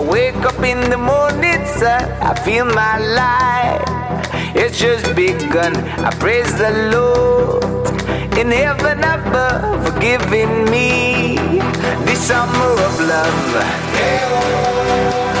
I wake up in the morning, sun, I feel my life. It's just begun. I praise the Lord in heaven above for giving me this summer of love. There oh.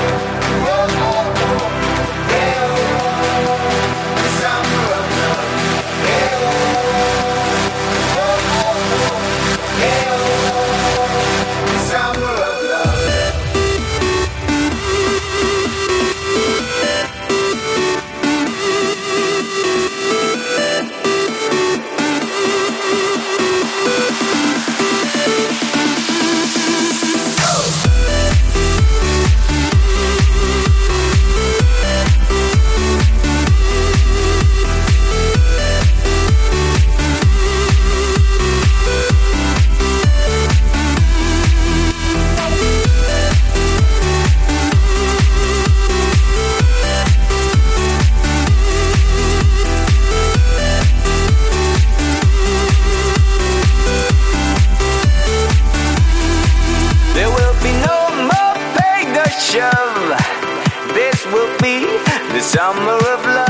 This will be the summer of love.